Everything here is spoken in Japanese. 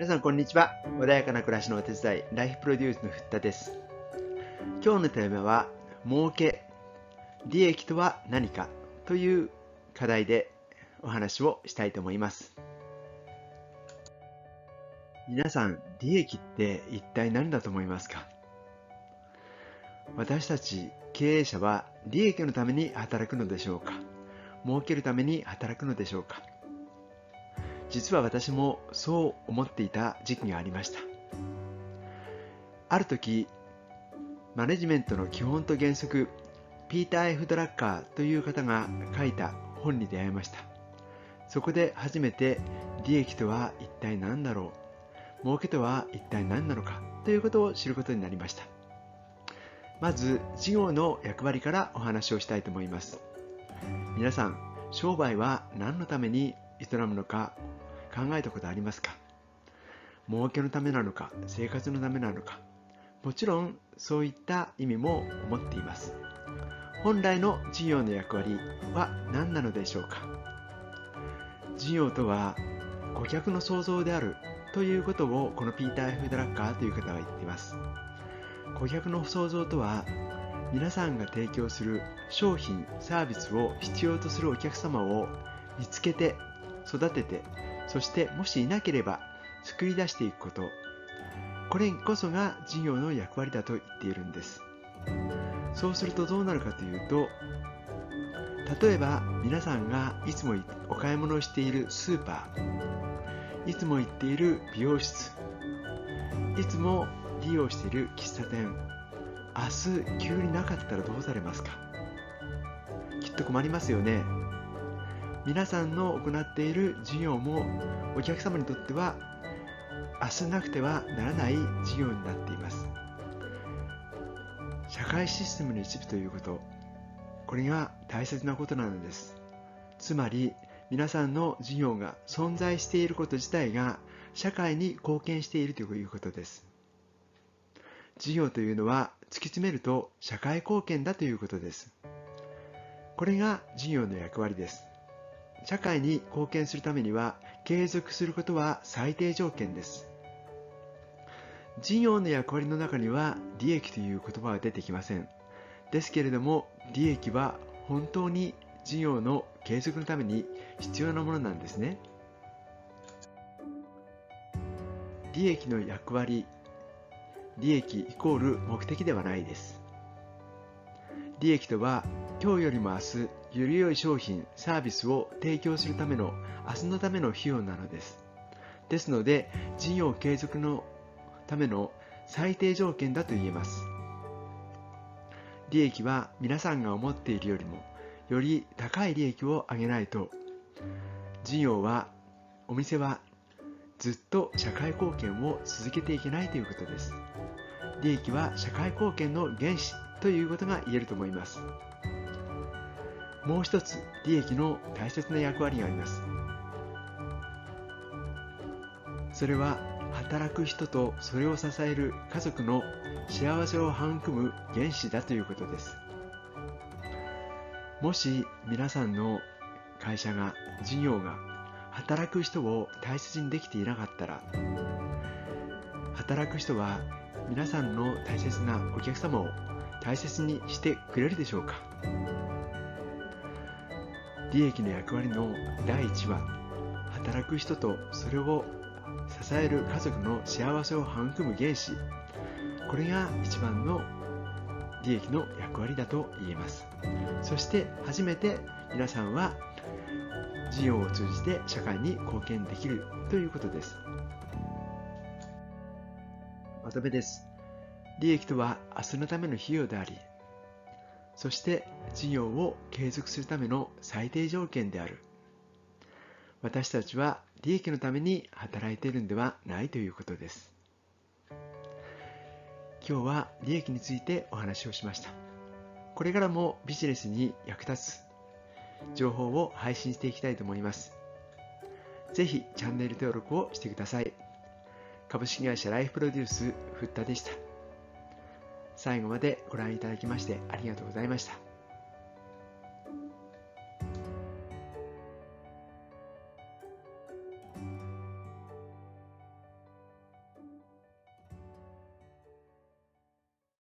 皆さんこんにちは。穏やかな暮らしのお手伝いライフプロデュースのふったです。今日のテーマは儲け利益とは何かという課題でお話をしたいと思います。皆さん利益って一体何だと思いますか？私たち経営者は利益のために働くのでしょうか？儲けるために働くのでしょうか？実は私もそう思っていた時期がありました。ある時マネジメントの基本と原則ピーター・ F・ ドラッカーという方が書いた本に出会いました。そこで初めて利益とは一体何だろう。儲けとは一体何なのかということを知ることになりました。まず事業の役割からお話をしたいと思います。皆さん商売は何のために営むのか考えたことありますか？儲けのためなのか生活のためなのか。もちろんそういった意味も持っています。本来の事業の役割は何なのでしょうか？事業とは顧客の創造であるということをこのピーター・ F・ ドラッカーという方は言っています。顧客の創造とは皆さんが提供する商品サービスを必要とするお客様を見つけて育ててそしてもしいなければ作り出していくこと。これこそが事業の役割だと言っているんです。そうするとどうなるかというと例えば皆さんがいつもお買い物をしているスーパーいつも行っている美容室いつも利用している喫茶店明日急になかったらどうされますか？きっと困りますよね。皆さんの行っている事業もお客様にとっては明日なくてはならない事業になっています。社会システムの一部ということこれが大切なことなのです。つまり皆さんの事業が存在していること自体が社会に貢献しているということです。事業というのは突き詰めると社会貢献だということです。これが事業の役割です。社会に貢献するためには継続することは最低条件です。事業の役割の中には利益という言葉は出てきません。ですけれども利益は本当に事業の継続のために必要なものなんですね。利益の役割利益イコール目的ではないです。利益とは今日よりも明日より良い商品サービスを提供するための明日のための費用なのです。ですので事業継続のための最低条件だと言えます。利益は皆さんが思っているよりもより高い利益を上げないと。事業はお店はずっと社会貢献を続けていけないということです。利益は社会貢献の原資ということが言えると思います。もう一つ利益の大切な役割があります。それは働く人とそれを支える家族の幸せを育む原資だということです。もし皆さんの会社が事業が働く人を大切にできていなかったら働く人は皆さんの大切なお客様を大切にしてくれるでしょうか？利益の役割の第一は働く人とそれを支える家族の幸せを育む原資これが一番の利益の役割だと言えます。そして初めて皆さんは事業を通じて社会に貢献できるということです。まとめです。利益とは明日のための費用でありそして事業を継続するための最低条件である。私たちは利益のために働いているんではないということです。今日は利益についてお話をしました。これからもビジネスに役立つ情報を配信していきたいと思います。ぜひチャンネル登録をしてください。株式会社ライフプロデュース、フッタでした。最後までご覧いただきましてありがとうございました。